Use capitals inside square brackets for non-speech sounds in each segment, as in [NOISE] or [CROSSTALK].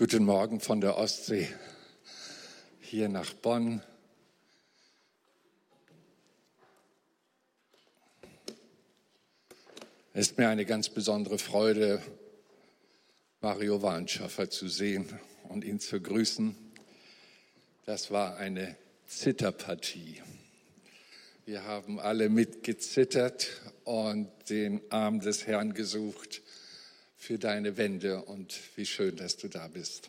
Guten Morgen von der Ostsee hier nach Bonn. Es ist mir eine ganz besondere Freude, Mario Warnschaffer zu sehen und ihn zu grüßen. Das war eine Zitterpartie. Wir haben alle mitgezittert und den Arm des Herrn gesucht für deine Wende und wie schön, dass du da bist.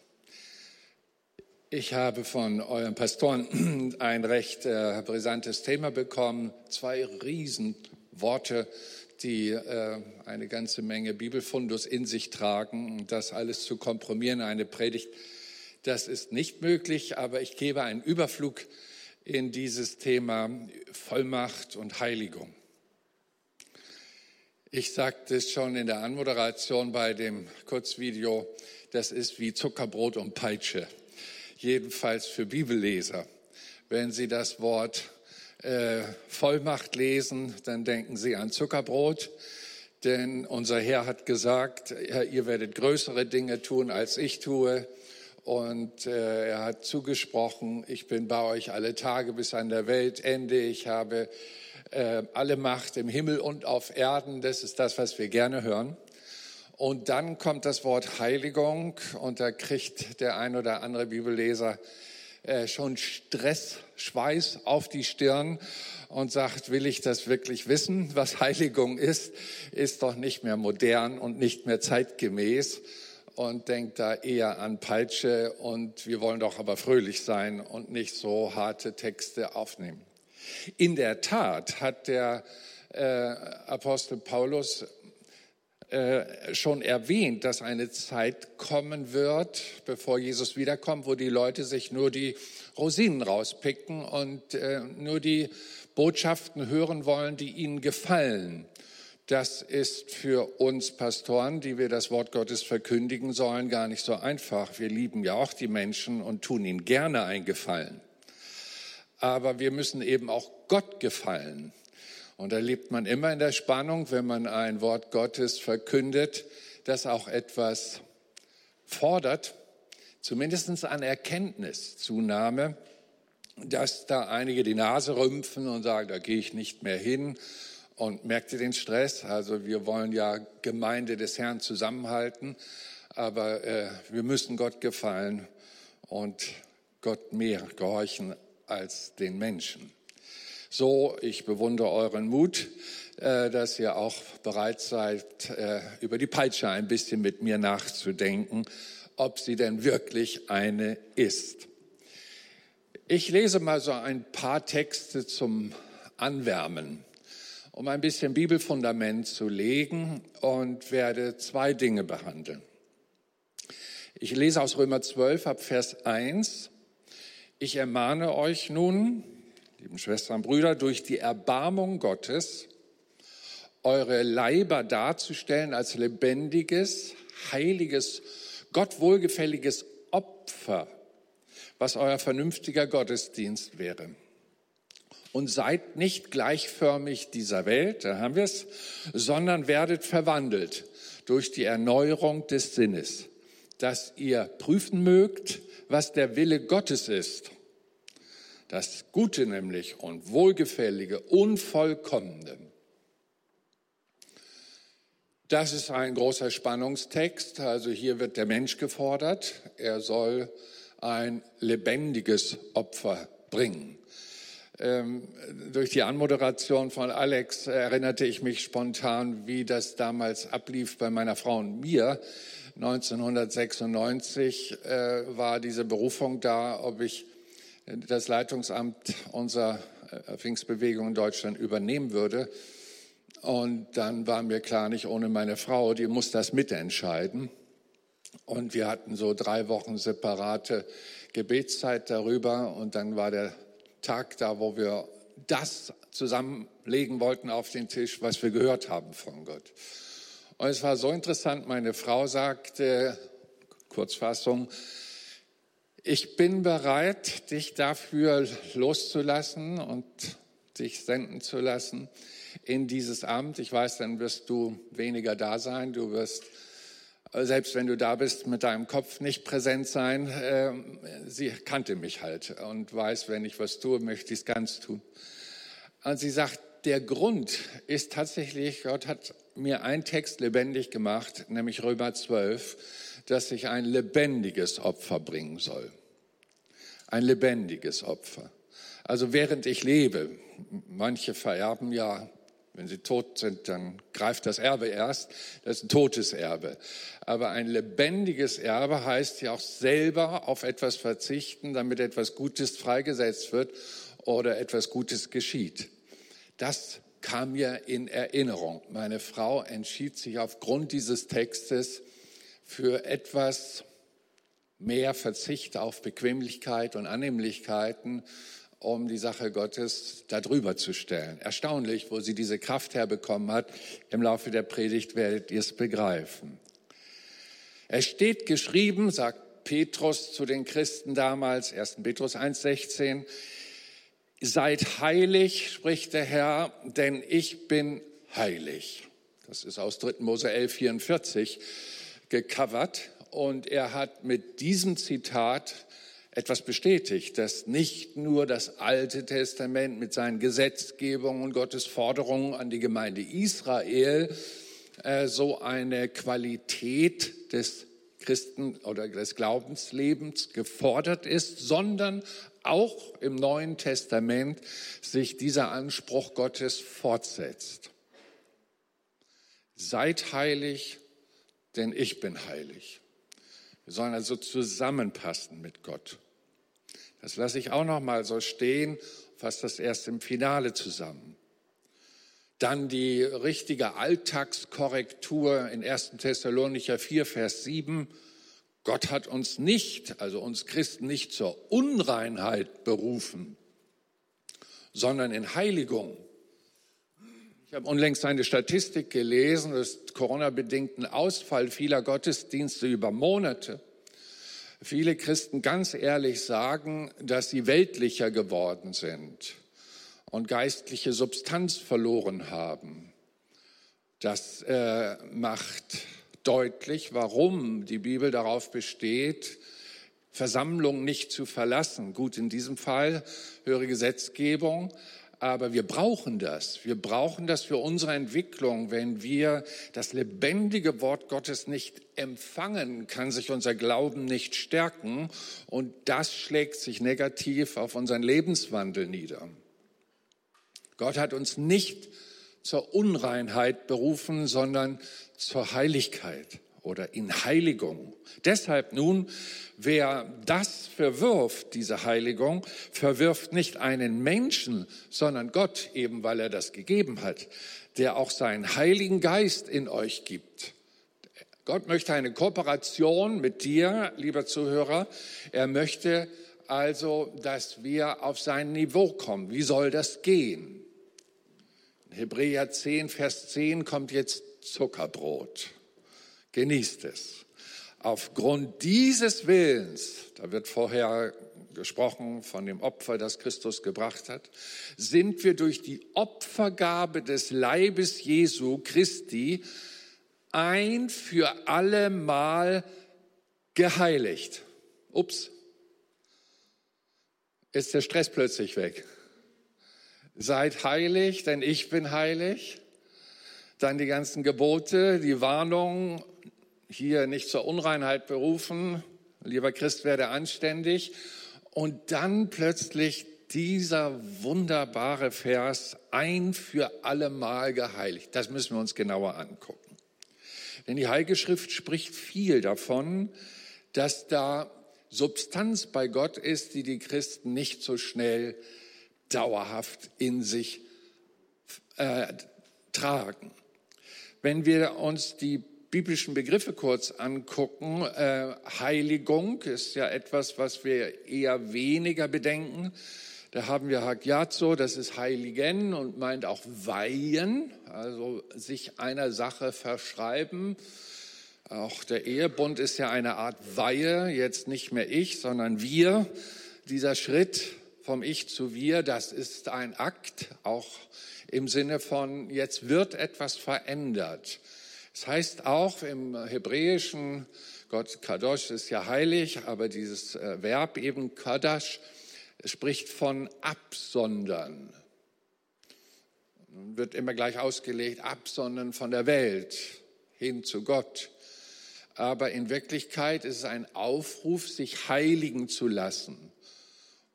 Ich habe von euren Pastoren [CLEARS THROAT] ein recht äh, brisantes Thema bekommen, zwei Riesenworte, die äh, eine ganze Menge Bibelfundus in sich tragen. Das alles zu komprimieren, eine Predigt, das ist nicht möglich, aber ich gebe einen Überflug in dieses Thema Vollmacht und Heiligung. Ich sagte es schon in der Anmoderation bei dem Kurzvideo, das ist wie Zuckerbrot und Peitsche, jedenfalls für Bibelleser. Wenn Sie das Wort äh, Vollmacht lesen, dann denken Sie an Zuckerbrot, denn unser Herr hat gesagt, ihr werdet größere Dinge tun, als ich tue. Und äh, er hat zugesprochen, ich bin bei euch alle Tage bis an der Weltende. Ich habe äh, alle Macht im Himmel und auf Erden. Das ist das, was wir gerne hören. Und dann kommt das Wort Heiligung und da kriegt der ein oder andere Bibelleser äh, schon Stress, Schweiß auf die Stirn und sagt, will ich das wirklich wissen? Was Heiligung ist, ist doch nicht mehr modern und nicht mehr zeitgemäß und denkt da eher an Peitsche und wir wollen doch aber fröhlich sein und nicht so harte Texte aufnehmen. In der Tat hat der äh, Apostel Paulus äh, schon erwähnt, dass eine Zeit kommen wird, bevor Jesus wiederkommt, wo die Leute sich nur die Rosinen rauspicken und äh, nur die Botschaften hören wollen, die ihnen gefallen. Das ist für uns Pastoren, die wir das Wort Gottes verkündigen sollen, gar nicht so einfach. Wir lieben ja auch die Menschen und tun ihnen gerne einen Gefallen. Aber wir müssen eben auch Gott gefallen. Und da lebt man immer in der Spannung, wenn man ein Wort Gottes verkündet, das auch etwas fordert, zumindest an Erkenntniszunahme, dass da einige die Nase rümpfen und sagen, da gehe ich nicht mehr hin. Und merkt ihr den Stress? Also wir wollen ja Gemeinde des Herrn zusammenhalten, aber äh, wir müssen Gott gefallen und Gott mehr gehorchen als den Menschen. So, ich bewundere euren Mut, äh, dass ihr auch bereit seid, äh, über die Peitsche ein bisschen mit mir nachzudenken, ob sie denn wirklich eine ist. Ich lese mal so ein paar Texte zum Anwärmen, um ein bisschen Bibelfundament zu legen und werde zwei Dinge behandeln. Ich lese aus Römer 12 ab Vers 1. Ich ermahne euch nun, lieben Schwestern und Brüder, durch die Erbarmung Gottes eure Leiber darzustellen als lebendiges, heiliges, Gott wohlgefälliges Opfer, was euer vernünftiger Gottesdienst wäre. Und seid nicht gleichförmig dieser Welt, da haben wir es, sondern werdet verwandelt durch die Erneuerung des Sinnes, dass ihr prüfen mögt, was der Wille Gottes ist das Gute nämlich und Wohlgefällige, Unvollkommene. Das ist ein großer Spannungstext. Also hier wird der Mensch gefordert. Er soll ein lebendiges Opfer bringen. Ähm, durch die Anmoderation von Alex erinnerte ich mich spontan, wie das damals ablief bei meiner Frau und mir. 1996 äh, war diese Berufung da, ob ich das Leitungsamt unserer äh, Pfingstbewegung in Deutschland übernehmen würde. Und dann war mir klar, nicht ohne meine Frau, die muss das mitentscheiden. Und wir hatten so drei Wochen separate Gebetszeit darüber. Und dann war der Tag da, wo wir das zusammenlegen wollten auf den Tisch, was wir gehört haben von Gott. Und es war so interessant, meine Frau sagte, Kurzfassung, ich bin bereit, dich dafür loszulassen und dich senden zu lassen in dieses Amt. Ich weiß, dann wirst du weniger da sein. Du wirst selbst wenn du da bist, mit deinem Kopf nicht präsent sein. Äh, sie kannte mich halt und weiß, wenn ich was tue, möchte ich es ganz tun. Und sie sagt, der Grund ist tatsächlich, Gott hat mir einen Text lebendig gemacht, nämlich Römer 12, dass ich ein lebendiges Opfer bringen soll. Ein lebendiges Opfer. Also während ich lebe, manche vererben ja, wenn sie tot sind, dann greift das Erbe erst. Das ist ein totes Erbe. Aber ein lebendiges Erbe heißt ja auch selber auf etwas verzichten, damit etwas Gutes freigesetzt wird oder etwas Gutes geschieht. Das kam mir in Erinnerung. Meine Frau entschied sich aufgrund dieses Textes für etwas mehr Verzicht auf Bequemlichkeit und Annehmlichkeiten, um die Sache Gottes darüber zu stellen. Erstaunlich, wo sie diese Kraft herbekommen hat. Im Laufe der Predigt werdet ihr es begreifen. Es steht geschrieben, sagt Petrus zu den Christen damals, 1. Petrus 1,16, Seid heilig, spricht der Herr, denn ich bin heilig. Das ist aus 3. Mose 11, 44 gecovert. Und er hat mit diesem Zitat etwas bestätigt, dass nicht nur das Alte Testament mit seinen Gesetzgebungen und Gottes Forderungen an die Gemeinde Israel äh, so eine Qualität des Christen oder des Glaubenslebens gefordert ist, sondern auch im Neuen Testament sich dieser Anspruch Gottes fortsetzt. Seid heilig, denn ich bin heilig. Wir sollen also zusammenpassen mit Gott. Das lasse ich auch noch mal so stehen, fast das erst im Finale zusammen. Dann die richtige Alltagskorrektur in 1. Thessalonicher 4, Vers 7. Gott hat uns nicht, also uns Christen nicht zur Unreinheit berufen, sondern in Heiligung. Ich habe unlängst eine Statistik gelesen des Corona-bedingten Ausfall vieler Gottesdienste über Monate. Viele Christen ganz ehrlich sagen, dass sie weltlicher geworden sind und geistliche Substanz verloren haben. Das äh, macht deutlich, warum die Bibel darauf besteht, Versammlungen nicht zu verlassen. Gut, in diesem Fall höhere Gesetzgebung, aber wir brauchen das. Wir brauchen das für unsere Entwicklung. Wenn wir das lebendige Wort Gottes nicht empfangen, kann sich unser Glauben nicht stärken und das schlägt sich negativ auf unseren Lebenswandel nieder. Gott hat uns nicht zur Unreinheit berufen, sondern zur Heiligkeit oder in Heiligung. Deshalb nun, wer das verwirft, diese Heiligung, verwirft nicht einen Menschen, sondern Gott, eben weil er das gegeben hat, der auch seinen Heiligen Geist in euch gibt. Gott möchte eine Kooperation mit dir, lieber Zuhörer. Er möchte also, dass wir auf sein Niveau kommen. Wie soll das gehen? Hebräer 10, Vers 10 kommt jetzt Zuckerbrot. Genießt es. Aufgrund dieses Willens, da wird vorher gesprochen von dem Opfer, das Christus gebracht hat, sind wir durch die Opfergabe des Leibes Jesu Christi ein für alle Mal geheiligt. Ups, ist der Stress plötzlich weg. Seid heilig, denn ich bin heilig. Dann die ganzen Gebote, die Warnung, hier nicht zur Unreinheit berufen, lieber Christ werde anständig. Und dann plötzlich dieser wunderbare Vers, ein für alle Mal geheiligt. Das müssen wir uns genauer angucken. Denn die Heilige Schrift spricht viel davon, dass da Substanz bei Gott ist, die die Christen nicht so schnell dauerhaft in sich äh, tragen. Wenn wir uns die biblischen Begriffe kurz angucken, äh, Heiligung ist ja etwas, was wir eher weniger bedenken. Da haben wir Hagiazo, das ist Heiligen und meint auch weihen, also sich einer Sache verschreiben. Auch der Ehebund ist ja eine Art Weihe, jetzt nicht mehr ich, sondern wir. Dieser Schritt vom Ich zu Wir, das ist ein Akt, auch im Sinne von, jetzt wird etwas verändert. Es heißt auch im Hebräischen, Gott Kadosh ist ja heilig, aber dieses äh, Verb eben Kadash spricht von absondern. Wird immer gleich ausgelegt, absondern von der Welt hin zu Gott. Aber in Wirklichkeit ist es ein Aufruf, sich heiligen zu lassen.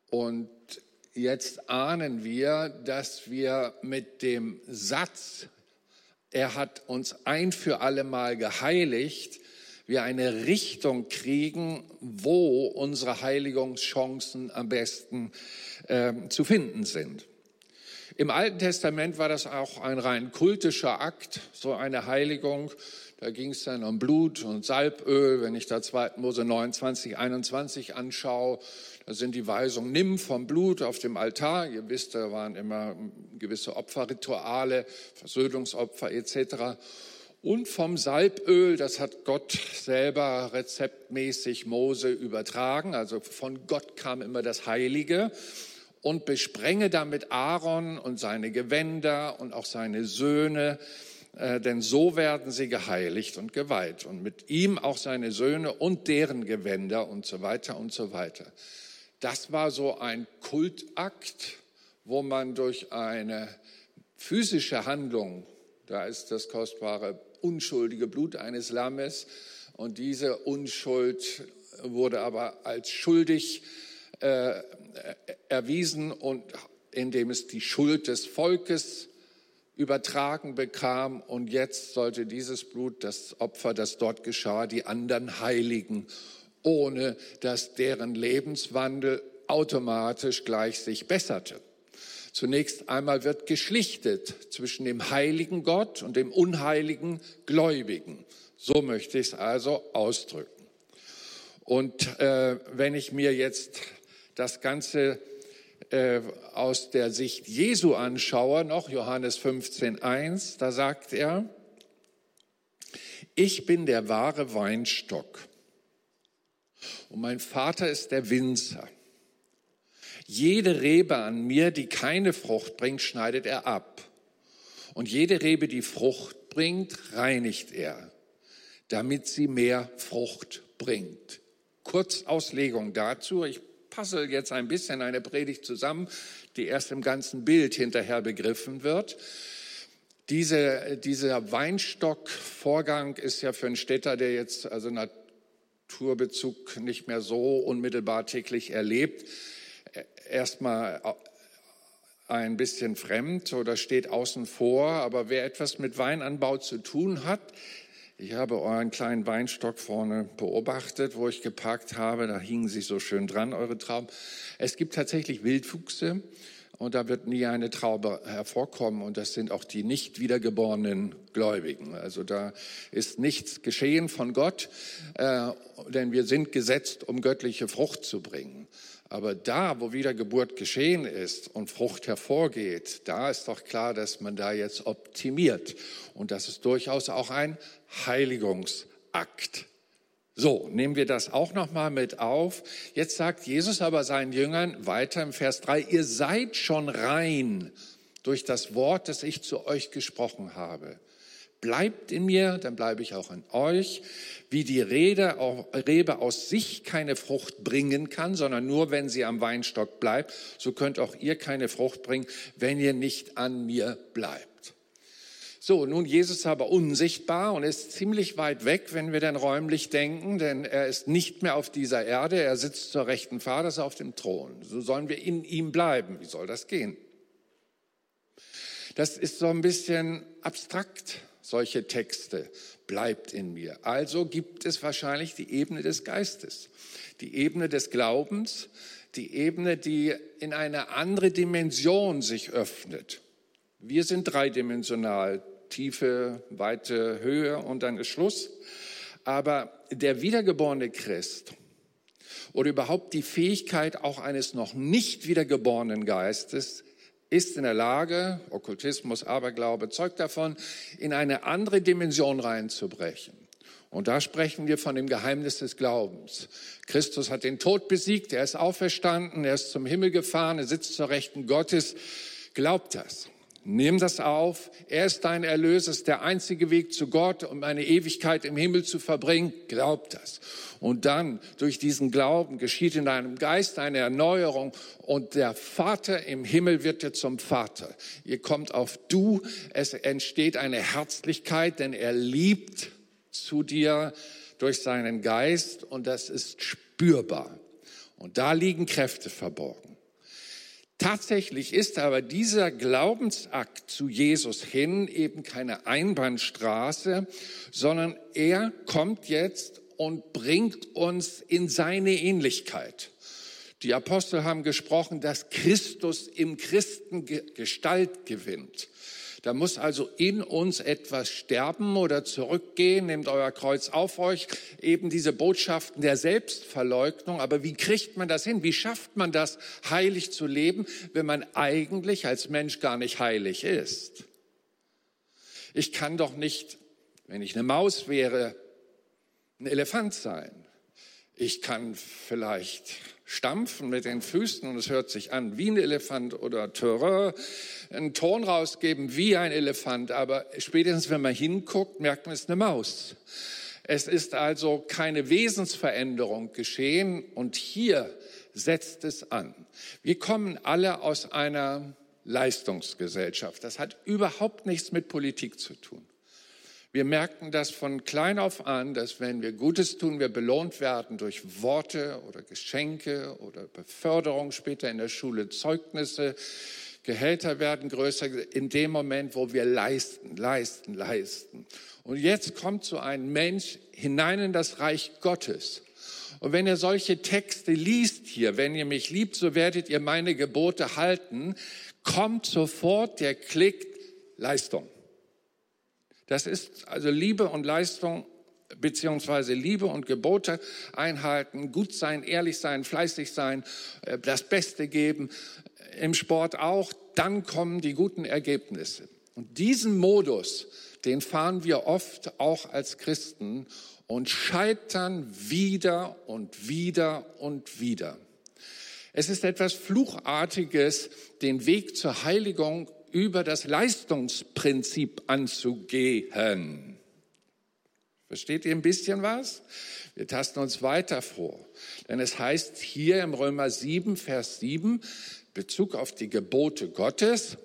Und jetzt ahnen wir, dass wir mit dem Satz, er hat uns ein für alle Mal geheiligt, wir eine Richtung kriegen, wo unsere Heiligungschancen am besten äh, zu finden sind. Im Alten Testament war das auch ein rein kultischer Akt, so eine Heiligung. Da ging es dann um Blut und Salböl. Wenn ich da 2. Mose 29, 21 anschaue, da sind die Weisungen, nimm vom Blut auf dem Altar. Ihr wisst, da waren immer gewisse Opferrituale, Versöhnungsopfer etc. Und vom Salböl, das hat Gott selber rezeptmäßig Mose übertragen. Also von Gott kam immer das Heilige und besprenge damit Aaron und seine Gewänder und auch seine Söhne, äh, denn so werden sie geheiligt und geweiht und mit ihm auch seine Söhne und deren Gewänder und so weiter und so weiter. Das war so ein Kultakt, wo man durch eine physische Handlung, da ist das kostbare unschuldige Blut eines Lammes und diese Unschuld wurde aber als schuldig äh, erwiesen und indem es die Schuld des Volkes übertragen bekam. Und jetzt sollte dieses Blut, das Opfer, das dort geschah, die anderen heiligen, ohne dass deren Lebenswandel automatisch gleich sich besserte. Zunächst einmal wird geschlichtet zwischen dem heiligen Gott und dem unheiligen Gläubigen. So möchte ich es also ausdrücken. Und äh, wenn ich mir jetzt das Ganze äh, aus der Sicht Jesu anschaue, noch Johannes 15.1, da sagt er, ich bin der wahre Weinstock und mein Vater ist der Winzer. Jede Rebe an mir, die keine Frucht bringt, schneidet er ab. Und jede Rebe, die Frucht bringt, reinigt er, damit sie mehr Frucht bringt. Kurzauslegung dazu. Ich puzzle jetzt ein bisschen eine Predigt zusammen, die erst im ganzen Bild hinterher begriffen wird. Diese, dieser Weinstockvorgang ist ja für einen Städter, der jetzt also Naturbezug nicht mehr so unmittelbar täglich erlebt, erstmal ein bisschen fremd oder steht außen vor. Aber wer etwas mit Weinanbau zu tun hat, ich habe euren kleinen Weinstock vorne beobachtet, wo ich geparkt habe. Da hingen sie so schön dran, eure Trauben. Es gibt tatsächlich Wildfuchse und da wird nie eine Traube hervorkommen und das sind auch die nicht wiedergeborenen Gläubigen. Also da ist nichts geschehen von Gott, äh, denn wir sind gesetzt, um göttliche Frucht zu bringen. Aber da, wo Wiedergeburt geschehen ist und Frucht hervorgeht, da ist doch klar, dass man da jetzt optimiert. Und das ist durchaus auch ein Heiligungsakt. So, nehmen wir das auch nochmal mit auf. Jetzt sagt Jesus aber seinen Jüngern weiter im Vers 3, ihr seid schon rein durch das Wort, das ich zu euch gesprochen habe. Bleibt in mir, dann bleibe ich auch in euch. Wie die Rede, Rebe aus sich keine Frucht bringen kann, sondern nur, wenn sie am Weinstock bleibt, so könnt auch ihr keine Frucht bringen, wenn ihr nicht an mir bleibt. So, nun Jesus ist aber unsichtbar und ist ziemlich weit weg, wenn wir denn räumlich denken, denn er ist nicht mehr auf dieser Erde, er sitzt zur rechten Vaters auf dem Thron. So sollen wir in ihm bleiben. Wie soll das gehen? Das ist so ein bisschen abstrakt, solche Texte. Bleibt in mir. Also gibt es wahrscheinlich die Ebene des Geistes, die Ebene des Glaubens, die Ebene, die in eine andere Dimension sich öffnet. Wir sind dreidimensional. Tiefe, weite Höhe und dann ist Schluss. Aber der wiedergeborene Christ oder überhaupt die Fähigkeit auch eines noch nicht wiedergeborenen Geistes ist in der Lage, Okkultismus, Aberglaube zeugt davon, in eine andere Dimension reinzubrechen. Und da sprechen wir von dem Geheimnis des Glaubens. Christus hat den Tod besiegt, er ist auferstanden, er ist zum Himmel gefahren, er sitzt zur Rechten Gottes. Glaubt das. Nimm das auf. Er ist dein Erlöser, ist der einzige Weg zu Gott, um eine Ewigkeit im Himmel zu verbringen. Glaub das. Und dann, durch diesen Glauben, geschieht in deinem Geist eine Erneuerung und der Vater im Himmel wird dir zum Vater. Ihr kommt auf du. Es entsteht eine Herzlichkeit, denn er liebt zu dir durch seinen Geist und das ist spürbar. Und da liegen Kräfte verborgen. Tatsächlich ist aber dieser Glaubensakt zu Jesus hin eben keine Einbahnstraße, sondern er kommt jetzt und bringt uns in seine Ähnlichkeit. Die Apostel haben gesprochen, dass Christus im Christen Gestalt gewinnt. Da muss also in uns etwas sterben oder zurückgehen. Nehmt euer Kreuz auf euch. Eben diese Botschaften der Selbstverleugnung. Aber wie kriegt man das hin? Wie schafft man das, heilig zu leben, wenn man eigentlich als Mensch gar nicht heilig ist? Ich kann doch nicht, wenn ich eine Maus wäre, ein Elefant sein. Ich kann vielleicht stampfen mit den Füßen und es hört sich an wie ein Elefant oder Terrain, einen Ton rausgeben wie ein Elefant, aber spätestens wenn man hinguckt, merkt man, es ist eine Maus. Es ist also keine Wesensveränderung geschehen und hier setzt es an. Wir kommen alle aus einer Leistungsgesellschaft. Das hat überhaupt nichts mit Politik zu tun. Wir merken das von klein auf an, dass wenn wir Gutes tun, wir belohnt werden durch Worte oder Geschenke oder Beförderung, später in der Schule Zeugnisse. Gehälter werden größer in dem Moment, wo wir leisten, leisten, leisten. Und jetzt kommt so ein Mensch hinein in das Reich Gottes. Und wenn ihr solche Texte liest hier, wenn ihr mich liebt, so werdet ihr meine Gebote halten, kommt sofort der Klick Leistung. Das ist also Liebe und Leistung beziehungsweise Liebe und Gebote einhalten, gut sein, ehrlich sein, fleißig sein, äh, das Beste geben, im Sport auch, dann kommen die guten Ergebnisse. Und diesen Modus, den fahren wir oft auch als Christen und scheitern wieder und wieder und wieder. Es ist etwas Fluchartiges, den Weg zur Heiligung über das Leistungsprinzip anzugehen. Versteht ihr ein bisschen was? Wir tasten uns weiter vor. Denn es heißt hier im Römer 7, Vers 7, Bezug auf die Gebote Gottes,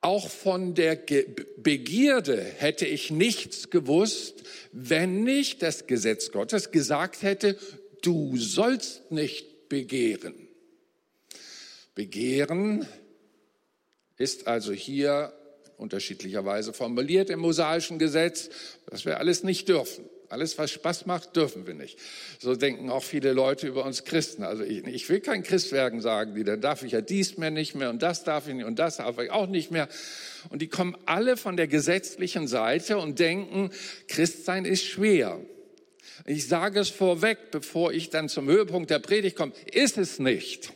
auch von der Ge Begierde hätte ich nichts gewusst, wenn nicht das Gesetz Gottes gesagt hätte, du sollst nicht begehren. Begehren ist also hier unterschiedlicherweise formuliert im mosaischen Gesetz, dass wir alles nicht dürfen. Alles, was Spaß macht, dürfen wir nicht. So denken auch viele Leute über uns Christen. Also ich, ich will kein Christ werden, sagen die. Dann darf ich ja dies mehr nicht mehr und das darf ich nicht und das darf ich auch nicht mehr. Und die kommen alle von der gesetzlichen Seite und denken, Christsein ist schwer. Ich sage es vorweg, bevor ich dann zum Höhepunkt der Predigt komme, ist es nicht.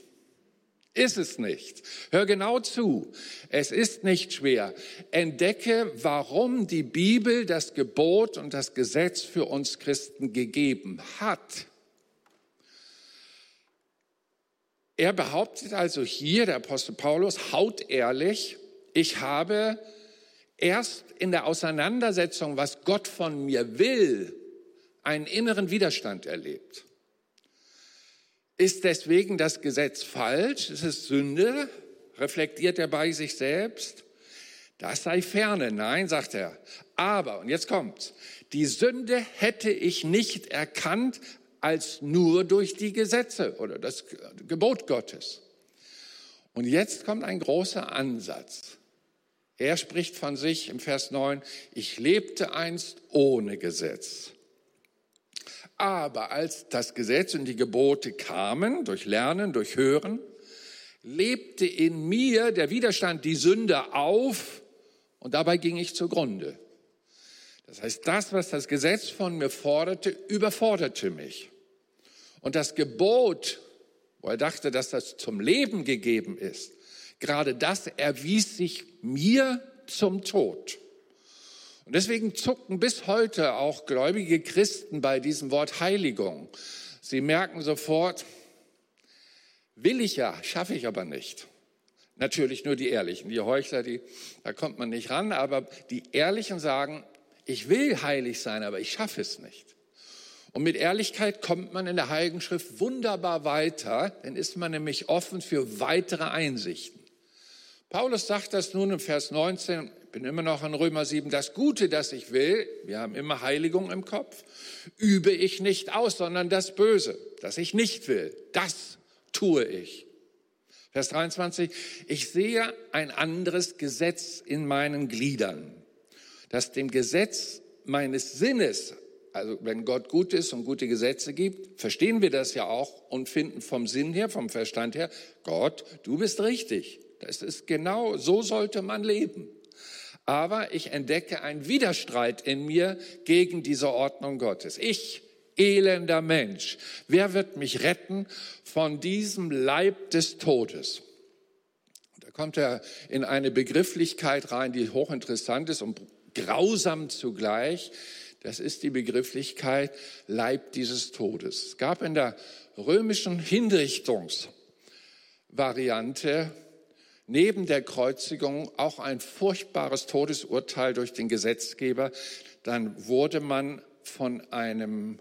Ist es nicht. Hör genau zu. Es ist nicht schwer. Entdecke, warum die Bibel das Gebot und das Gesetz für uns Christen gegeben hat. Er behauptet also hier, der Apostel Paulus, haut ehrlich, ich habe erst in der Auseinandersetzung, was Gott von mir will, einen inneren Widerstand erlebt. Ist deswegen das Gesetz falsch? Ist es Sünde? Reflektiert er bei sich selbst? Das sei ferne. Nein, sagt er. Aber, und jetzt kommt's, die Sünde hätte ich nicht erkannt als nur durch die Gesetze oder das Gebot Gottes. Und jetzt kommt ein großer Ansatz. Er spricht von sich im Vers 9, ich lebte einst ohne Gesetz. Aber als das Gesetz und die Gebote kamen, durch Lernen, durch Hören, lebte in mir der Widerstand, die Sünde auf und dabei ging ich zugrunde. Das heißt, das, was das Gesetz von mir forderte, überforderte mich. Und das Gebot, wo er dachte, dass das zum Leben gegeben ist, gerade das erwies sich mir zum Tod. Und deswegen zucken bis heute auch gläubige Christen bei diesem Wort Heiligung. Sie merken sofort, will ich ja, schaffe ich aber nicht. Natürlich nur die Ehrlichen. Die Heuchler, die, da kommt man nicht ran. Aber die Ehrlichen sagen, ich will heilig sein, aber ich schaffe es nicht. Und mit Ehrlichkeit kommt man in der Heiligen Schrift wunderbar weiter, dann ist man nämlich offen für weitere Einsichten. Paulus sagt das nun im Vers 19, ich bin immer noch in Römer 7, das Gute, das ich will, wir haben immer Heiligung im Kopf, übe ich nicht aus, sondern das Böse, das ich nicht will, das tue ich. Vers 23, ich sehe ein anderes Gesetz in meinen Gliedern, das dem Gesetz meines Sinnes, also wenn Gott gut ist und gute Gesetze gibt, verstehen wir das ja auch und finden vom Sinn her, vom Verstand her, Gott, du bist richtig. Das ist genau, so sollte man leben. Aber ich entdecke einen Widerstreit in mir gegen diese Ordnung Gottes. Ich, elender Mensch, wer wird mich retten von diesem Leib des Todes? Da kommt er in eine Begrifflichkeit rein, die hochinteressant ist und grausam zugleich. Das ist die Begrifflichkeit Leib dieses Todes. Es gab in der römischen Hinrichtungsvariante neben der Kreuzigung auch ein furchtbares Todesurteil durch den Gesetzgeber. Dann wurde man von einem,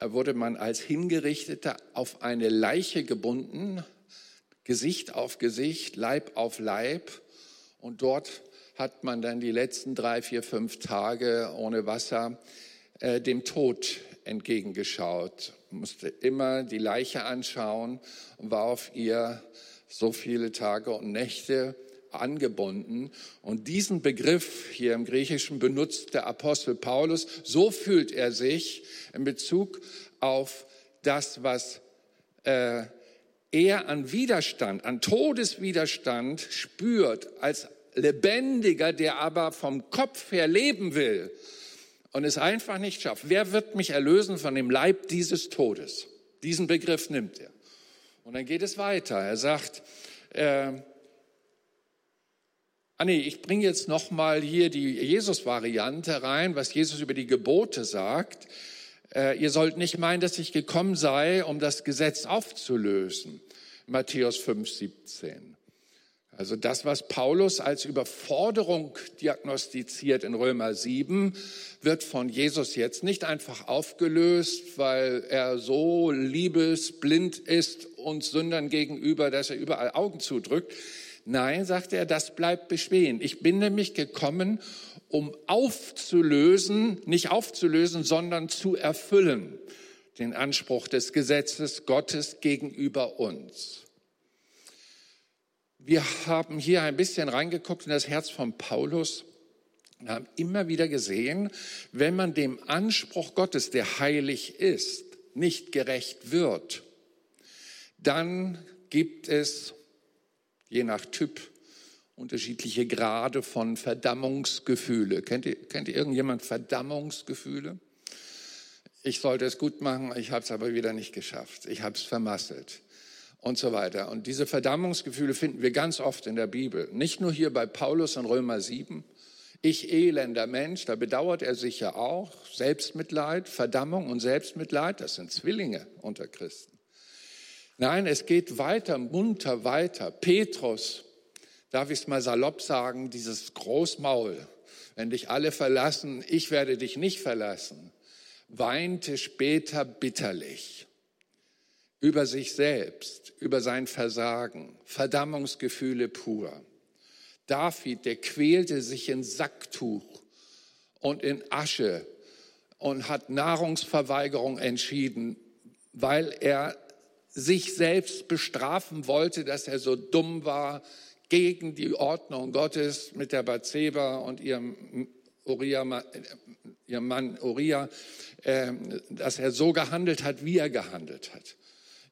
äh, wurde man als Hingerichteter auf eine Leiche gebunden, Gesicht auf Gesicht, Leib auf Leib. Und dort hat man dann die letzten drei, vier, fünf Tage ohne Wasser äh, dem Tod entgegengeschaut, musste immer die Leiche anschauen und war auf ihr so viele Tage und Nächte angebunden. Und diesen Begriff hier im Griechischen benutzt der Apostel Paulus. So fühlt er sich in Bezug auf das, was äh, er an Widerstand, an Todeswiderstand spürt, als Lebendiger, der aber vom Kopf her leben will und es einfach nicht schafft. Wer wird mich erlösen von dem Leib dieses Todes? Diesen Begriff nimmt er. Und dann geht es weiter. Er sagt, äh, ah nee, ich bringe jetzt noch mal hier die Jesus-Variante rein, was Jesus über die Gebote sagt. Äh, ihr sollt nicht meinen, dass ich gekommen sei, um das Gesetz aufzulösen. Matthäus 5, 17. Also das, was Paulus als Überforderung diagnostiziert in Römer 7, wird von Jesus jetzt nicht einfach aufgelöst, weil er so liebesblind ist uns Sündern gegenüber, dass er überall Augen zudrückt. Nein, sagt er, das bleibt bestehen. Ich bin nämlich gekommen, um aufzulösen, nicht aufzulösen, sondern zu erfüllen den Anspruch des Gesetzes Gottes gegenüber uns. Wir haben hier ein bisschen reingeguckt in das Herz von Paulus und haben immer wieder gesehen, wenn man dem Anspruch Gottes, der heilig ist, nicht gerecht wird, dann gibt es je nach Typ unterschiedliche Grade von Verdammungsgefühle. Kennt ihr, kennt ihr irgendjemand Verdammungsgefühle? Ich sollte es gut machen, ich habe es aber wieder nicht geschafft. Ich habe es vermasselt und so weiter. Und diese Verdammungsgefühle finden wir ganz oft in der Bibel. Nicht nur hier bei Paulus in Römer 7. Ich elender Mensch, da bedauert er sich ja auch. Selbstmitleid, Verdammung und Selbstmitleid, das sind Zwillinge unter Christen. Nein, es geht weiter, munter weiter. Petrus, darf ich es mal salopp sagen, dieses Großmaul, wenn dich alle verlassen, ich werde dich nicht verlassen, weinte später bitterlich über sich selbst, über sein Versagen, Verdammungsgefühle pur. David, der quälte sich in Sacktuch und in Asche und hat Nahrungsverweigerung entschieden, weil er sich selbst bestrafen wollte, dass er so dumm war gegen die Ordnung Gottes mit der Bathseba und ihrem Uriah, ihrem Mann Uriah, äh, dass er so gehandelt hat, wie er gehandelt hat.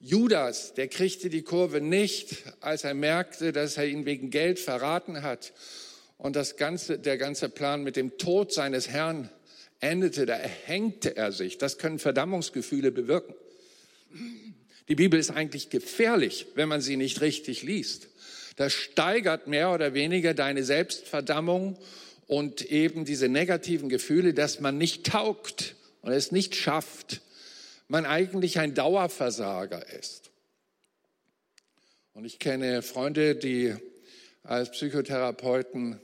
Judas, der kriegte die Kurve nicht, als er merkte, dass er ihn wegen Geld verraten hat. Und das ganze, der ganze Plan mit dem Tod seines Herrn endete, da erhängte er sich. Das können Verdammungsgefühle bewirken. Die Bibel ist eigentlich gefährlich, wenn man sie nicht richtig liest. Das steigert mehr oder weniger deine Selbstverdammung und eben diese negativen Gefühle, dass man nicht taugt und es nicht schafft, man eigentlich ein Dauerversager ist. Und ich kenne Freunde, die als Psychotherapeuten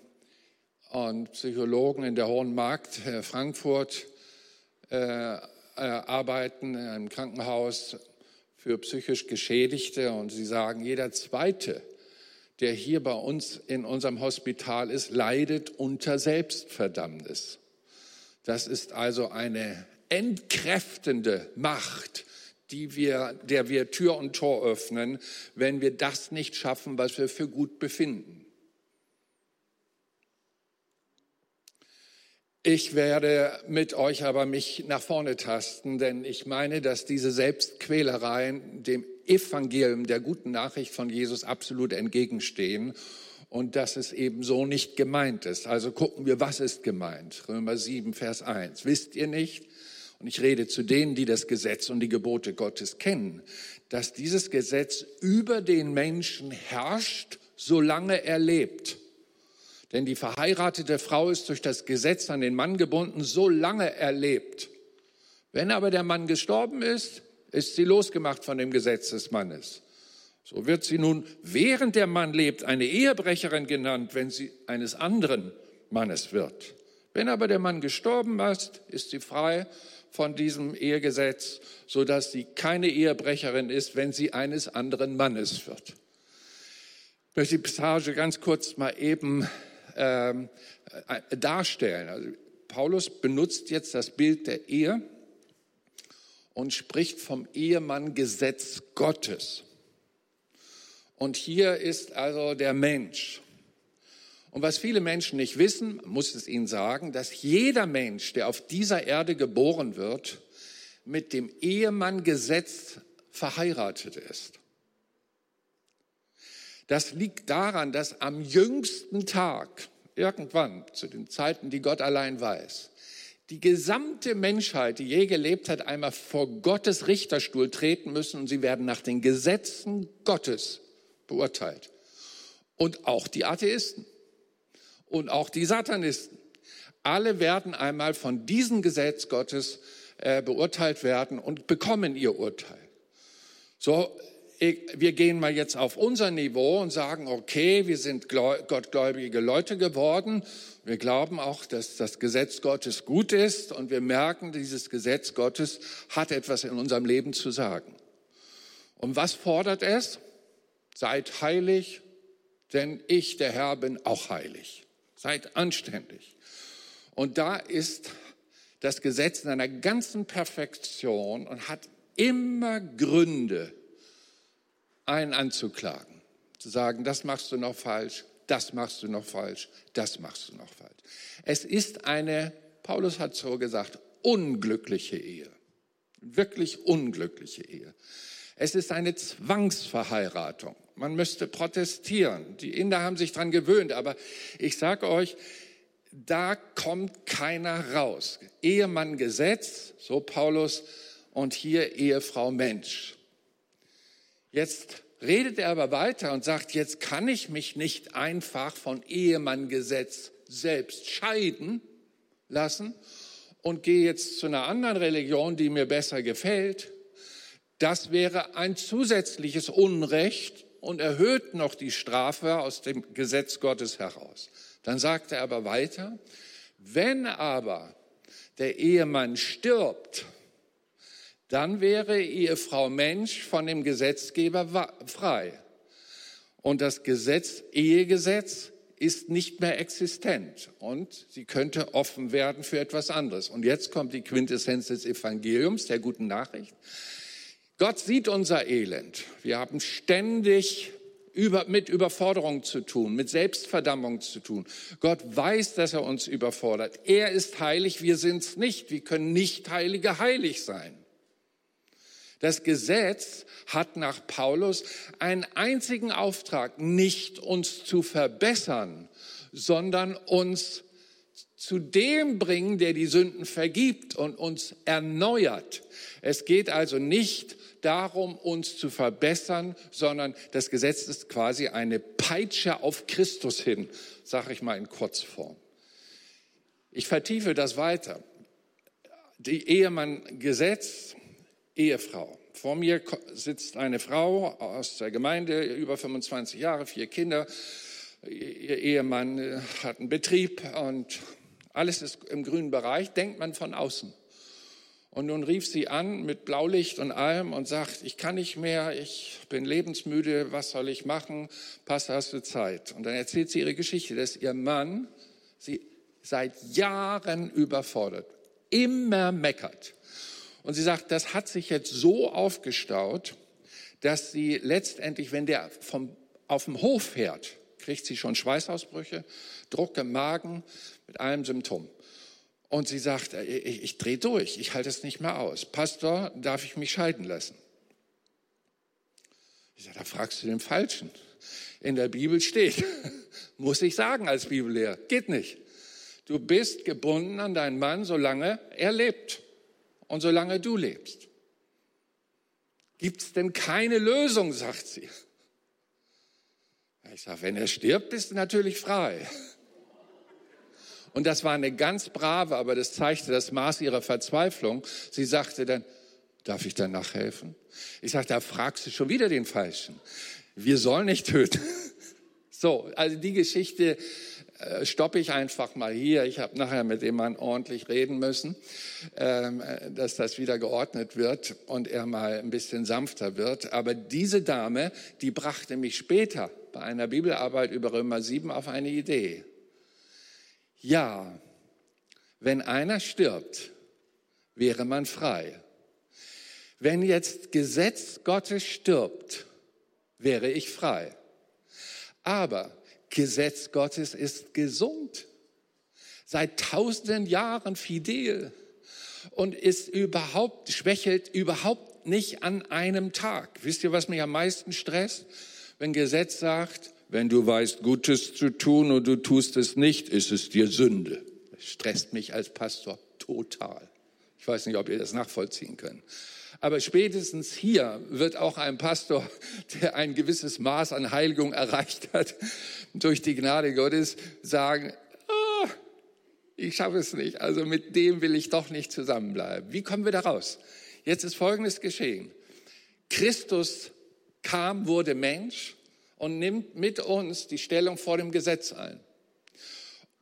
und Psychologen in der Hohen Markt äh, Frankfurt äh, äh, arbeiten, in einem Krankenhaus für psychisch Geschädigte. Und sie sagen, jeder Zweite, der hier bei uns in unserem Hospital ist, leidet unter Selbstverdammnis. Das ist also eine entkräftende Macht, die wir, der wir Tür und Tor öffnen, wenn wir das nicht schaffen, was wir für gut befinden. Ich werde mit euch aber mich nach vorne tasten, denn ich meine, dass diese Selbstquälereien dem Evangelium der guten Nachricht von Jesus absolut entgegenstehen und dass es eben so nicht gemeint ist. Also gucken wir, was ist gemeint? Römer 7, Vers 1. Wisst ihr nicht? Und ich rede zu denen, die das Gesetz und die Gebote Gottes kennen, dass dieses Gesetz über den Menschen herrscht, solange er lebt. Denn die verheiratete Frau ist durch das Gesetz an den Mann gebunden, solange er lebt. Wenn aber der Mann gestorben ist, ist sie losgemacht von dem Gesetz des Mannes. So wird sie nun, während der Mann lebt, eine Ehebrecherin genannt, wenn sie eines anderen Mannes wird. Wenn aber der Mann gestorben ist, ist sie frei von diesem Ehegesetz, sodass sie keine Ehebrecherin ist, wenn sie eines anderen Mannes wird. Ich möchte die Passage ganz kurz mal eben ähm, äh, darstellen. Also Paulus benutzt jetzt das Bild der Ehe und spricht vom Ehemann Gesetz Gottes. Und hier ist also der Mensch. Und was viele Menschen nicht wissen, muss es ihnen sagen, dass jeder Mensch, der auf dieser Erde geboren wird, mit dem Ehemann Gesetz verheiratet ist. Das liegt daran, dass am jüngsten Tag, irgendwann, zu den Zeiten, die Gott allein weiß, die gesamte Menschheit, die je gelebt hat, einmal vor Gottes Richterstuhl treten müssen und sie werden nach den Gesetzen Gottes beurteilt. Und auch die Atheisten und auch die Satanisten. Alle werden einmal von diesem Gesetz Gottes äh, beurteilt werden und bekommen ihr Urteil. So wir gehen mal jetzt auf unser Niveau und sagen, okay, wir sind gottgläubige Leute geworden. Wir glauben auch, dass das Gesetz Gottes gut ist und wir merken, dieses Gesetz Gottes hat etwas in unserem Leben zu sagen. Und was fordert es? Seid heilig, denn ich, der Herr, bin auch heilig. Seid anständig. Und da ist das Gesetz in einer ganzen Perfektion und hat immer Gründe, einen anzuklagen, zu sagen, das machst du noch falsch, das machst du noch falsch, das machst du noch falsch. Es ist eine, Paulus hat so gesagt, unglückliche Ehe. Wirklich unglückliche Ehe. Es ist eine Zwangsverheiratung. Man müsste protestieren. Die Inder haben sich daran gewöhnt, aber ich sage euch, da kommt keiner raus. Ehemann Gesetz, so Paulus, und hier Ehefrau Mensch. Jetzt redet er aber weiter und sagt, jetzt kann ich mich nicht einfach von Ehemanngesetz selbst scheiden lassen und gehe jetzt zu einer anderen Religion, die mir besser gefällt. Das wäre ein zusätzliches Unrecht und erhöht noch die Strafe aus dem Gesetz Gottes heraus. Dann sagt er aber weiter, wenn aber der Ehemann stirbt, dann wäre Ehefrau Mensch von dem Gesetzgeber frei. Und das Gesetz, Ehegesetz ist nicht mehr existent und sie könnte offen werden für etwas anderes. Und jetzt kommt die Quintessenz des Evangeliums, der guten Nachricht. Gott sieht unser Elend. Wir haben ständig über, mit Überforderung zu tun, mit Selbstverdammung zu tun. Gott weiß, dass er uns überfordert. Er ist heilig, wir sind es nicht. Wir können nicht Heilige heilig sein. Das Gesetz hat nach Paulus einen einzigen Auftrag, nicht uns zu verbessern, sondern uns zu dem bringen, der die Sünden vergibt und uns erneuert. Es geht also nicht darum, uns zu verbessern, sondern das Gesetz ist quasi eine Peitsche auf Christus hin, sage ich mal in Kurzform. Ich vertiefe das weiter. Die Ehemann-Gesetz Ehefrau. Vor mir sitzt eine Frau aus der Gemeinde, über 25 Jahre, vier Kinder, Ihr Ehemann äh, hat einen Betrieb und alles ist im grünen Bereich, denkt man von außen. Und nun rief sie an mit Blaulicht und allem und sagt, ich kann nicht mehr, ich bin lebensmüde, was soll ich machen? Passt, hast du Zeit? Und dann erzählt sie ihre Geschichte, dass ihr Mann sie seit Jahren überfordert, immer meckert. Und sie sagt, das hat sich jetzt so aufgestaut, dass sie letztendlich, wenn der vom, auf dem Hof fährt, kriegt sie schon Schweißausbrüche, Druck im Magen mit allem Symptom. Und sie sagt, ich, ich drehe durch, ich halte es nicht mehr aus. Pastor, darf ich mich scheiden lassen? Ich sage, da fragst du den Falschen. In der Bibel steht, [LAUGHS] muss ich sagen als Bibellehrer, geht nicht. Du bist gebunden an deinen Mann, solange er lebt und solange du lebst. Gibt es denn keine Lösung, sagt sie. Ich sage, wenn er stirbt, bist du natürlich frei. Und das war eine ganz brave, aber das zeigte das Maß ihrer Verzweiflung. Sie sagte dann, darf ich dann nachhelfen? Ich sagte, da fragst du schon wieder den Falschen. Wir sollen nicht töten. [LAUGHS] So, also die Geschichte äh, stoppe ich einfach mal hier. Ich habe nachher mit dem Mann ordentlich reden müssen, ähm, dass das wieder geordnet wird und er mal ein bisschen sanfter wird. Aber diese Dame, die brachte mich später bei einer Bibelarbeit über Römer 7 auf eine Idee. Ja, wenn einer stirbt, wäre man frei. Wenn jetzt Gesetz Gottes stirbt, wäre ich frei. Aber Gesetz Gottes ist gesund, seit tausenden Jahren fidel und ist überhaupt, schwächelt überhaupt nicht an einem Tag. Wisst ihr, was mich am meisten stresst? Wenn Gesetz sagt, wenn du weißt, Gutes zu tun und du tust es nicht, ist es dir Sünde. Das stresst mich als Pastor total. Ich weiß nicht, ob ihr das nachvollziehen könnt. Aber spätestens hier wird auch ein Pastor, der ein gewisses Maß an Heiligung erreicht hat, durch die Gnade Gottes sagen, oh, ich schaffe es nicht. Also mit dem will ich doch nicht zusammenbleiben. Wie kommen wir da raus? Jetzt ist Folgendes geschehen. Christus kam, wurde Mensch und nimmt mit uns die Stellung vor dem Gesetz ein.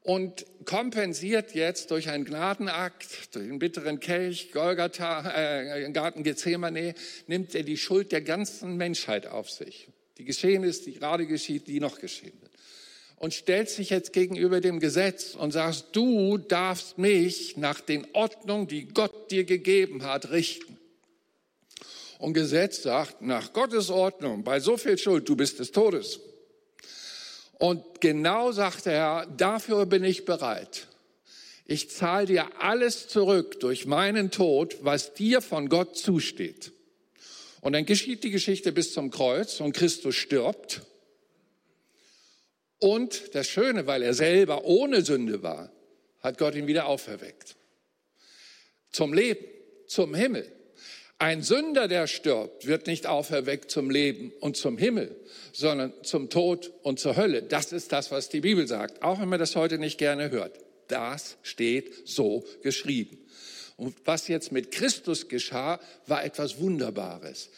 Und kompensiert jetzt durch einen Gnadenakt, durch einen bitteren Kelch, Golgatha, äh, Garten Gethsemane, nimmt er die Schuld der ganzen Menschheit auf sich. Die geschehen ist, die gerade geschieht, die noch geschehen wird. Und stellt sich jetzt gegenüber dem Gesetz und sagt, du darfst mich nach den Ordnungen, die Gott dir gegeben hat, richten. Und Gesetz sagt, nach Gottes Ordnung, bei so viel Schuld, du bist des Todes. Und genau sagt der Herr, dafür bin ich bereit. Ich zahle dir alles zurück durch meinen Tod, was dir von Gott zusteht. Und dann geschieht die Geschichte bis zum Kreuz und Christus stirbt. Und das Schöne, weil er selber ohne Sünde war, hat Gott ihn wieder auferweckt. Zum Leben, zum Himmel. Ein Sünder, der stirbt, wird nicht auferweckt zum Leben und zum Himmel, sondern zum Tod und zur Hölle. Das ist das, was die Bibel sagt, auch wenn man das heute nicht gerne hört. Das steht so geschrieben. Und was jetzt mit Christus geschah, war etwas Wunderbares.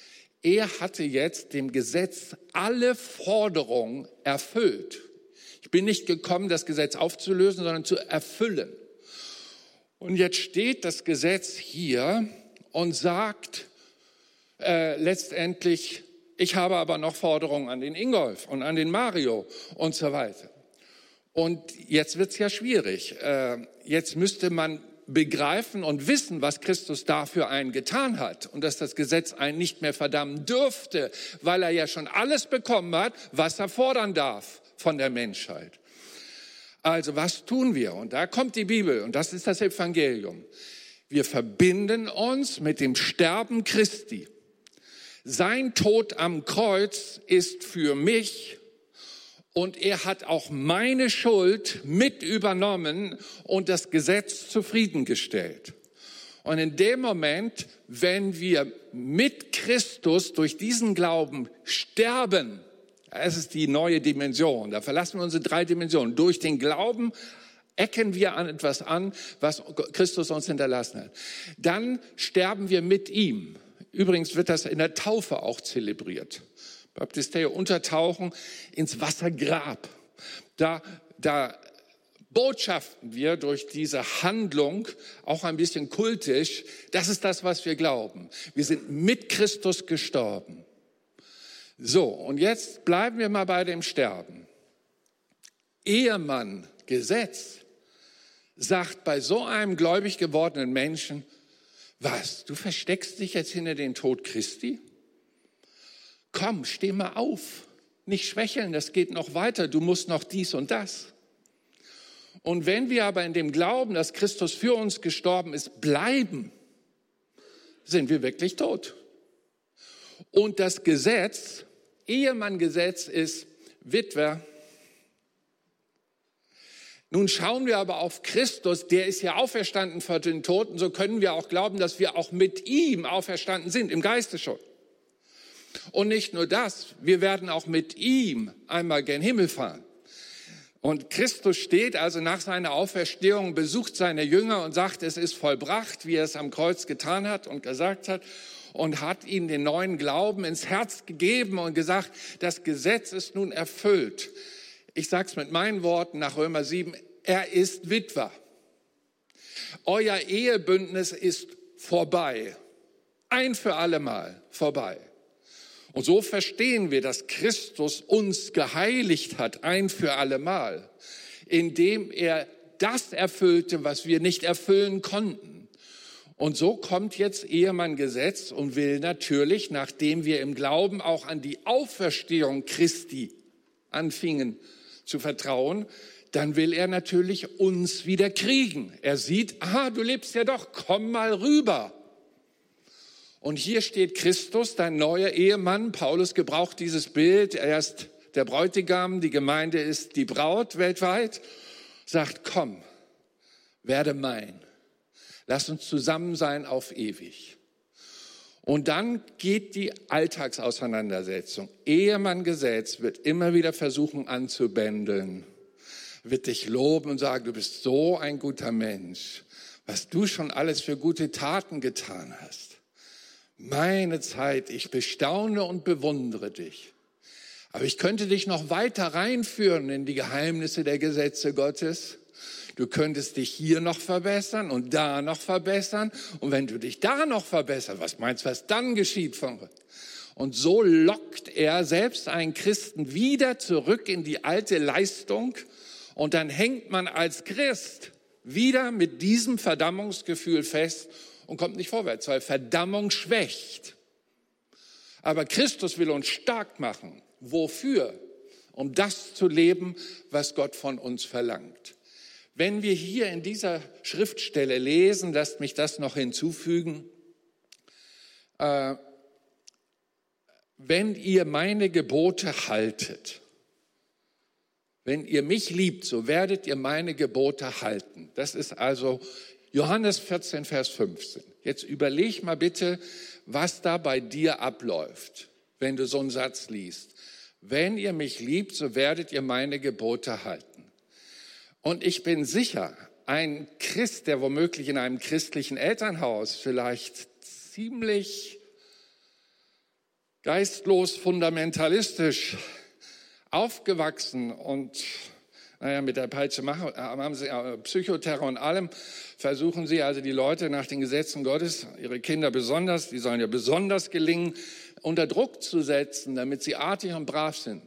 Er hatte jetzt dem Gesetz alle Forderungen erfüllt. Ich bin nicht gekommen, das Gesetz aufzulösen, sondern zu erfüllen. Und jetzt steht das Gesetz hier und sagt äh, letztendlich, ich habe aber noch Forderungen an den Ingolf und an den Mario und so weiter. Und jetzt wird's ja schwierig. Äh, jetzt müsste man begreifen und wissen, was Christus dafür einen getan hat und dass das Gesetz einen nicht mehr verdammen dürfte, weil er ja schon alles bekommen hat, was er fordern darf von der Menschheit. Also was tun wir? Und da kommt die Bibel und das ist das Evangelium. Wir verbinden uns mit dem Sterben Christi. Sein Tod am Kreuz ist für mich und er hat auch meine Schuld mit übernommen und das Gesetz zufriedengestellt. Und in dem Moment, wenn wir mit Christus durch diesen Glauben sterben, es ist die neue Dimension, da verlassen wir unsere drei Dimensionen, durch den Glauben ecken wir an etwas an, was Christus uns hinterlassen hat. Dann sterben wir mit ihm. Übrigens wird das in der Taufe auch zelebriert. Baptisteo untertauchen ins Wassergrab. Da, da botschaften wir durch diese Handlung auch ein bisschen kultisch. Das ist das, was wir glauben. Wir sind mit Christus gestorben. So, und jetzt bleiben wir mal bei dem Sterben. Ehemann, Gesetz, sagt bei so einem gläubig gewordenen Menschen, was, du versteckst dich jetzt hinter den Tod Christi? Komm, steh mal auf. Nicht schwächeln, das geht noch weiter. Du musst noch dies und das. Und wenn wir aber in dem Glauben, dass Christus für uns gestorben ist, bleiben, sind wir wirklich tot. Und das Gesetz, Ehemann-Gesetz ist Witwer. Nun schauen wir aber auf Christus, der ist ja auferstanden vor den Toten, so können wir auch glauben, dass wir auch mit ihm auferstanden sind, im Geiste schon. Und nicht nur das, wir werden auch mit ihm einmal gen Himmel fahren. Und Christus steht also nach seiner Auferstehung, besucht seine Jünger und sagt, es ist vollbracht, wie er es am Kreuz getan hat und gesagt hat und hat ihnen den neuen Glauben ins Herz gegeben und gesagt, das Gesetz ist nun erfüllt. Ich sage es mit meinen Worten nach Römer 7, er ist Witwer. Euer Ehebündnis ist vorbei. Ein für allemal vorbei. Und so verstehen wir, dass Christus uns geheiligt hat, ein für allemal, indem er das erfüllte, was wir nicht erfüllen konnten. Und so kommt jetzt Ehemann Gesetz und will natürlich, nachdem wir im Glauben auch an die Auferstehung Christi anfingen zu vertrauen, dann will er natürlich uns wieder kriegen. Er sieht, ah, du lebst ja doch, komm mal rüber. Und hier steht Christus, dein neuer Ehemann. Paulus gebraucht dieses Bild. Er ist der Bräutigam, die Gemeinde ist die Braut weltweit. Sagt, komm, werde mein. Lass uns zusammen sein auf ewig. Und dann geht die Alltagsauseinandersetzung. Ehemann-Gesetz wird immer wieder versuchen anzubändeln, wird dich loben und sagen, du bist so ein guter Mensch, was du schon alles für gute Taten getan hast. Meine Zeit, ich bestaune und bewundere dich. Aber ich könnte dich noch weiter reinführen in die Geheimnisse der Gesetze Gottes. Du könntest dich hier noch verbessern und da noch verbessern. Und wenn du dich da noch verbesserst, was meinst du, was dann geschieht von Gott? Und so lockt er selbst einen Christen wieder zurück in die alte Leistung. Und dann hängt man als Christ wieder mit diesem Verdammungsgefühl fest und kommt nicht vorwärts, weil Verdammung schwächt. Aber Christus will uns stark machen. Wofür? Um das zu leben, was Gott von uns verlangt. Wenn wir hier in dieser Schriftstelle lesen, lasst mich das noch hinzufügen, äh, wenn ihr meine Gebote haltet, wenn ihr mich liebt, so werdet ihr meine Gebote halten. Das ist also Johannes 14, Vers 15. Jetzt überleg mal bitte, was da bei dir abläuft, wenn du so einen Satz liest. Wenn ihr mich liebt, so werdet ihr meine Gebote halten. Und ich bin sicher, ein Christ, der womöglich in einem christlichen Elternhaus vielleicht ziemlich geistlos fundamentalistisch aufgewachsen und naja, mit der Peitsche machen, äh, haben sie äh, Psychoterror und allem, versuchen sie also die Leute nach den Gesetzen Gottes, ihre Kinder besonders, die sollen ja besonders gelingen, unter Druck zu setzen, damit sie artig und brav sind.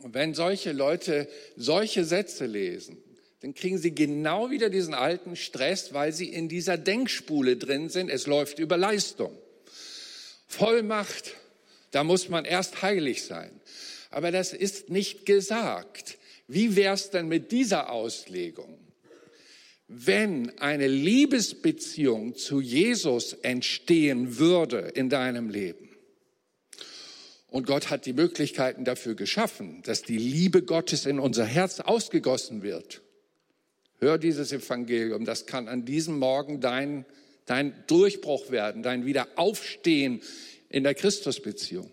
Und wenn solche Leute solche Sätze lesen, dann kriegen sie genau wieder diesen alten Stress, weil sie in dieser Denkspule drin sind. Es läuft über Leistung. Vollmacht, da muss man erst heilig sein. Aber das ist nicht gesagt. Wie wär's denn mit dieser Auslegung? Wenn eine Liebesbeziehung zu Jesus entstehen würde in deinem Leben, und Gott hat die Möglichkeiten dafür geschaffen, dass die Liebe Gottes in unser Herz ausgegossen wird. Hör dieses Evangelium, das kann an diesem Morgen dein, dein Durchbruch werden, dein Wiederaufstehen in der Christusbeziehung.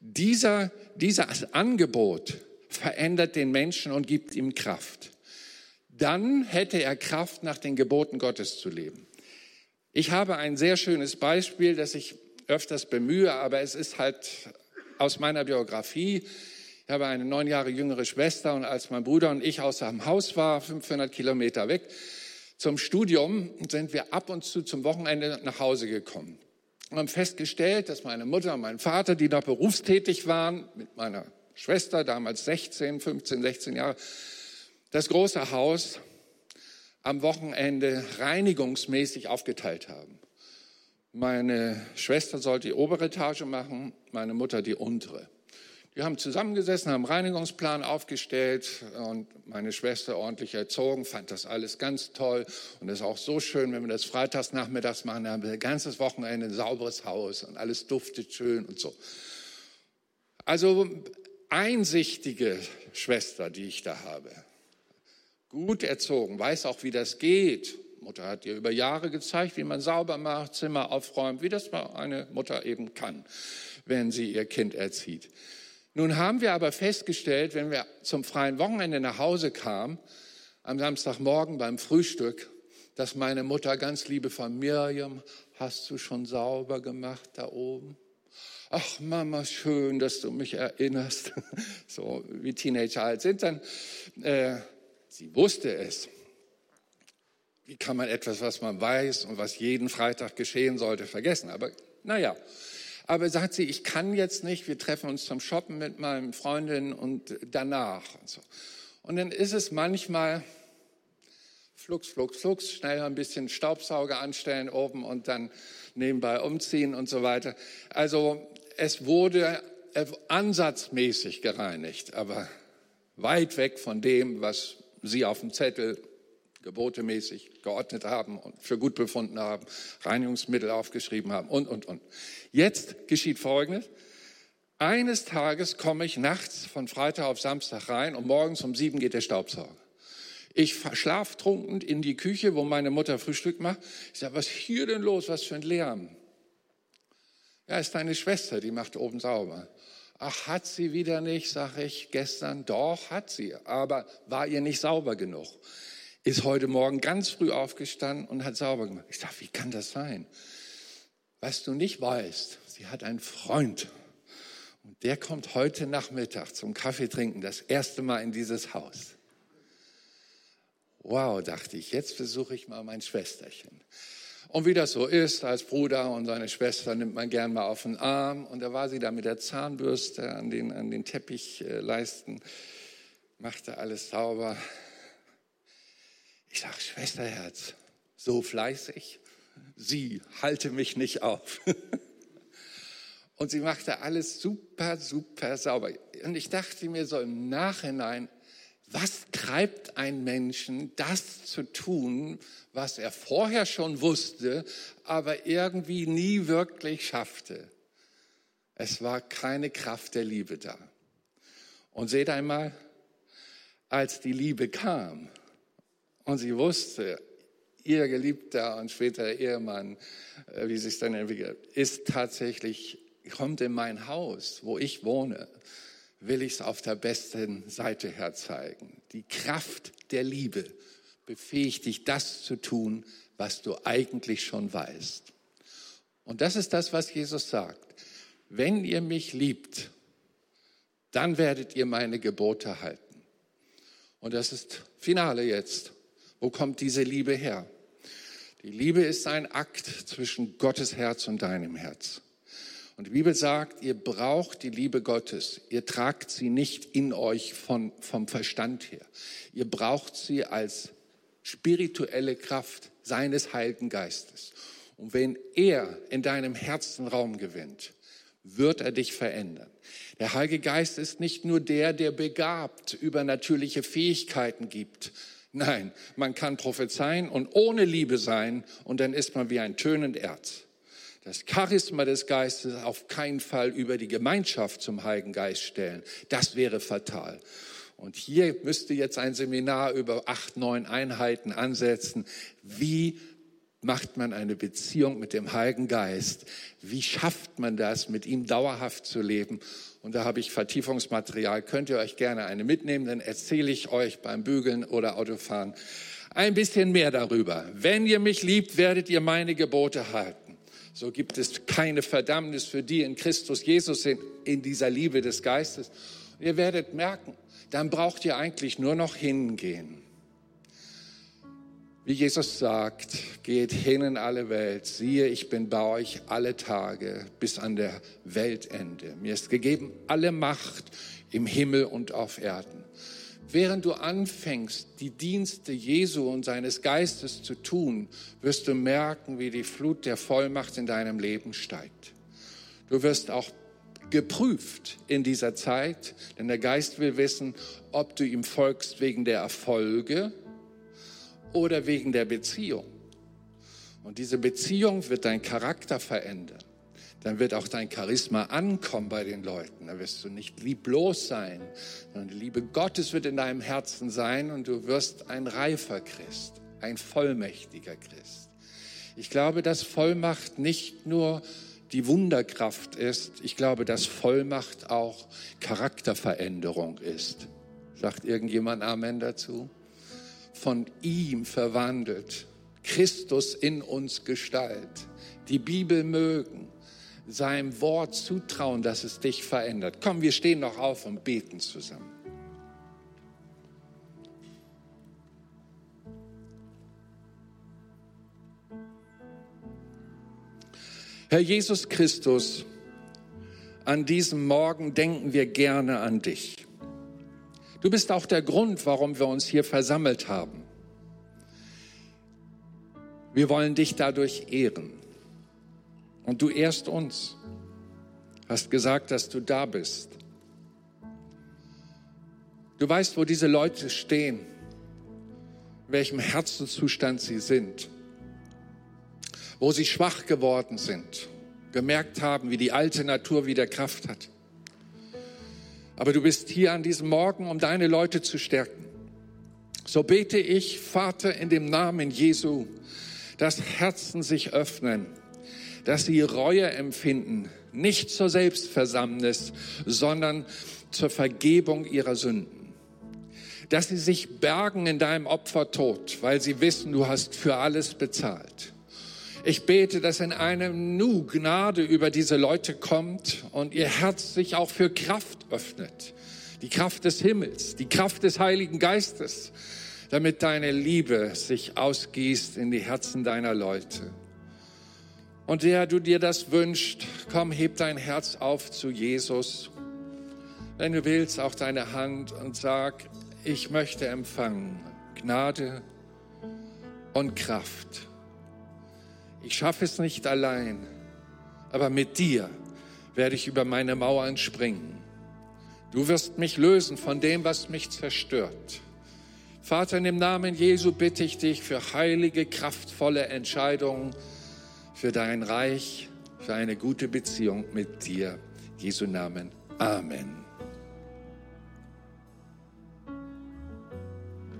Dieser, dieses Angebot verändert den Menschen und gibt ihm Kraft. Dann hätte er Kraft, nach den Geboten Gottes zu leben. Ich habe ein sehr schönes Beispiel, das ich öfters bemühe, aber es ist halt aus meiner Biografie. Ich habe eine neun Jahre jüngere Schwester und als mein Bruder und ich aus dem Haus war, 500 Kilometer weg, zum Studium sind wir ab und zu zum Wochenende nach Hause gekommen. Wir haben festgestellt, dass meine Mutter und mein Vater, die noch berufstätig waren, mit meiner Schwester, damals 16, 15, 16 Jahre, das große Haus am Wochenende reinigungsmäßig aufgeteilt haben. Meine Schwester sollte die obere Etage machen, meine Mutter die untere. Wir haben zusammengesessen, haben einen Reinigungsplan aufgestellt und meine Schwester ordentlich erzogen, fand das alles ganz toll. Und ist auch so schön, wenn wir das freitags nachmittags machen, dann haben wir ein ganzes Wochenende ein sauberes Haus und alles duftet schön und so. Also einsichtige Schwester, die ich da habe. Gut erzogen, weiß auch, wie das geht. Mutter hat ihr über Jahre gezeigt, wie man sauber macht, Zimmer aufräumt, wie das eine Mutter eben kann, wenn sie ihr Kind erzieht. Nun haben wir aber festgestellt, wenn wir zum freien Wochenende nach Hause kamen, am Samstagmorgen beim Frühstück, dass meine Mutter ganz liebevoll, Miriam, hast du schon sauber gemacht da oben? Ach Mama, schön, dass du mich erinnerst. [LAUGHS] So wie Teenager halt sind, dann, äh, sie wusste es. Wie kann man etwas, was man weiß und was jeden Freitag geschehen sollte, vergessen? Aber naja, aber sagt sie, ich kann jetzt nicht, wir treffen uns zum Shoppen mit meinen Freundinnen und danach. Und, so. und dann ist es manchmal flugs, flugs, flugs, schnell ein bisschen Staubsauger anstellen oben und dann nebenbei umziehen und so weiter. Also es wurde ansatzmäßig gereinigt, aber weit weg von dem, was Sie auf dem Zettel gebotemäßig geordnet haben und für gut befunden haben, Reinigungsmittel aufgeschrieben haben und, und, und. Jetzt geschieht Folgendes. Eines Tages komme ich nachts von Freitag auf Samstag rein und morgens um sieben geht der Staubsauger. Ich schlaftrunken in die Küche, wo meine Mutter Frühstück macht. Ich sage, was ist hier denn los? Was für ein Lärm? Ja, ist deine Schwester, die macht oben sauber. Ach, hat sie wieder nicht, sage ich gestern. Doch, hat sie, aber war ihr nicht sauber genug ist heute Morgen ganz früh aufgestanden und hat sauber gemacht. Ich sage, wie kann das sein? Was du nicht weißt, sie hat einen Freund. Und der kommt heute Nachmittag zum Kaffee trinken, das erste Mal in dieses Haus. Wow, dachte ich, jetzt besuche ich mal mein Schwesterchen. Und wie das so ist, als Bruder und seine Schwester nimmt man gern mal auf den Arm. Und da war sie da mit der Zahnbürste an den, an den Teppichleisten, machte alles sauber. Ich sage, Schwesterherz, so fleißig, sie halte mich nicht auf. [LAUGHS] Und sie machte alles super, super sauber. Und ich dachte mir so im Nachhinein, was treibt einen Menschen, das zu tun, was er vorher schon wusste, aber irgendwie nie wirklich schaffte? Es war keine Kraft der Liebe da. Und seht einmal, als die Liebe kam, und sie wusste, ihr Geliebter und später Ehemann, äh, wie sich dann entwickelt, ist tatsächlich, kommt in mein Haus, wo ich wohne, will ich es auf der besten Seite herzeigen. Die Kraft der Liebe befähigt dich, das zu tun, was du eigentlich schon weißt. Und das ist das, was Jesus sagt. Wenn ihr mich liebt, dann werdet ihr meine Gebote halten. Und das ist Finale jetzt. Wo kommt diese Liebe her? Die Liebe ist ein Akt zwischen Gottes Herz und deinem Herz. Und die Bibel sagt, ihr braucht die Liebe Gottes. Ihr tragt sie nicht in euch von, vom Verstand her. Ihr braucht sie als spirituelle Kraft seines Heiligen Geistes. Und wenn er in deinem Herzen Raum gewinnt, wird er dich verändern. Der Heilige Geist ist nicht nur der, der begabt übernatürliche Fähigkeiten gibt, Nein, man kann prophezeien und ohne Liebe sein und dann ist man wie ein tönend Erz. Das Charisma des Geistes auf keinen Fall über die Gemeinschaft zum Heiligen Geist stellen. Das wäre fatal. Und hier müsste jetzt ein Seminar über acht, neun Einheiten ansetzen. Wie macht man eine Beziehung mit dem Heiligen Geist? Wie schafft man das, mit ihm dauerhaft zu leben? Und da habe ich Vertiefungsmaterial. Könnt ihr euch gerne eine mitnehmen, dann erzähle ich euch beim Bügeln oder Autofahren ein bisschen mehr darüber. Wenn ihr mich liebt, werdet ihr meine Gebote halten. So gibt es keine Verdammnis für die in Christus Jesus sind, in dieser Liebe des Geistes. Ihr werdet merken, dann braucht ihr eigentlich nur noch hingehen. Wie Jesus sagt, geht hin in alle Welt. Siehe, ich bin bei euch alle Tage bis an der Weltende. Mir ist gegeben alle Macht im Himmel und auf Erden. Während du anfängst, die Dienste Jesu und seines Geistes zu tun, wirst du merken, wie die Flut der Vollmacht in deinem Leben steigt. Du wirst auch geprüft in dieser Zeit, denn der Geist will wissen, ob du ihm folgst wegen der Erfolge oder wegen der Beziehung. Und diese Beziehung wird dein Charakter verändern. Dann wird auch dein Charisma ankommen bei den Leuten. Da wirst du nicht lieblos sein, sondern die Liebe Gottes wird in deinem Herzen sein und du wirst ein reifer Christ, ein vollmächtiger Christ. Ich glaube, dass Vollmacht nicht nur die Wunderkraft ist. Ich glaube, dass Vollmacht auch Charakterveränderung ist. Sagt irgendjemand Amen dazu? Von ihm verwandelt, Christus in uns Gestalt, die Bibel mögen, seinem Wort zutrauen, dass es dich verändert. Komm, wir stehen noch auf und beten zusammen. Herr Jesus Christus, an diesem Morgen denken wir gerne an dich. Du bist auch der Grund, warum wir uns hier versammelt haben. Wir wollen dich dadurch ehren. Und du ehrst uns. Hast gesagt, dass du da bist. Du weißt, wo diese Leute stehen, in welchem Herzenszustand sie sind wo sie schwach geworden sind, gemerkt haben, wie die alte Natur wieder Kraft hat. Aber du bist hier an diesem Morgen, um deine Leute zu stärken. So bete ich, Vater, in dem Namen Jesu, dass Herzen sich öffnen, dass sie Reue empfinden, nicht zur Selbstversammnis, sondern zur Vergebung ihrer Sünden. Dass sie sich bergen in deinem Opfertod, weil sie wissen, du hast für alles bezahlt. Ich bete, dass in einem Nu Gnade über diese Leute kommt und ihr Herz sich auch für Kraft öffnet. Die Kraft des Himmels, die Kraft des Heiligen Geistes, damit deine Liebe sich ausgießt in die Herzen deiner Leute. Und der du dir das wünscht, komm, heb dein Herz auf zu Jesus. Wenn du willst, auch deine Hand und sag, ich möchte empfangen Gnade und Kraft. Ich schaffe es nicht allein, aber mit dir werde ich über meine Mauern springen. Du wirst mich lösen von dem, was mich zerstört. Vater, in dem Namen Jesu bitte ich dich für heilige, kraftvolle Entscheidungen für dein Reich, für eine gute Beziehung mit dir. Jesu Namen. Amen.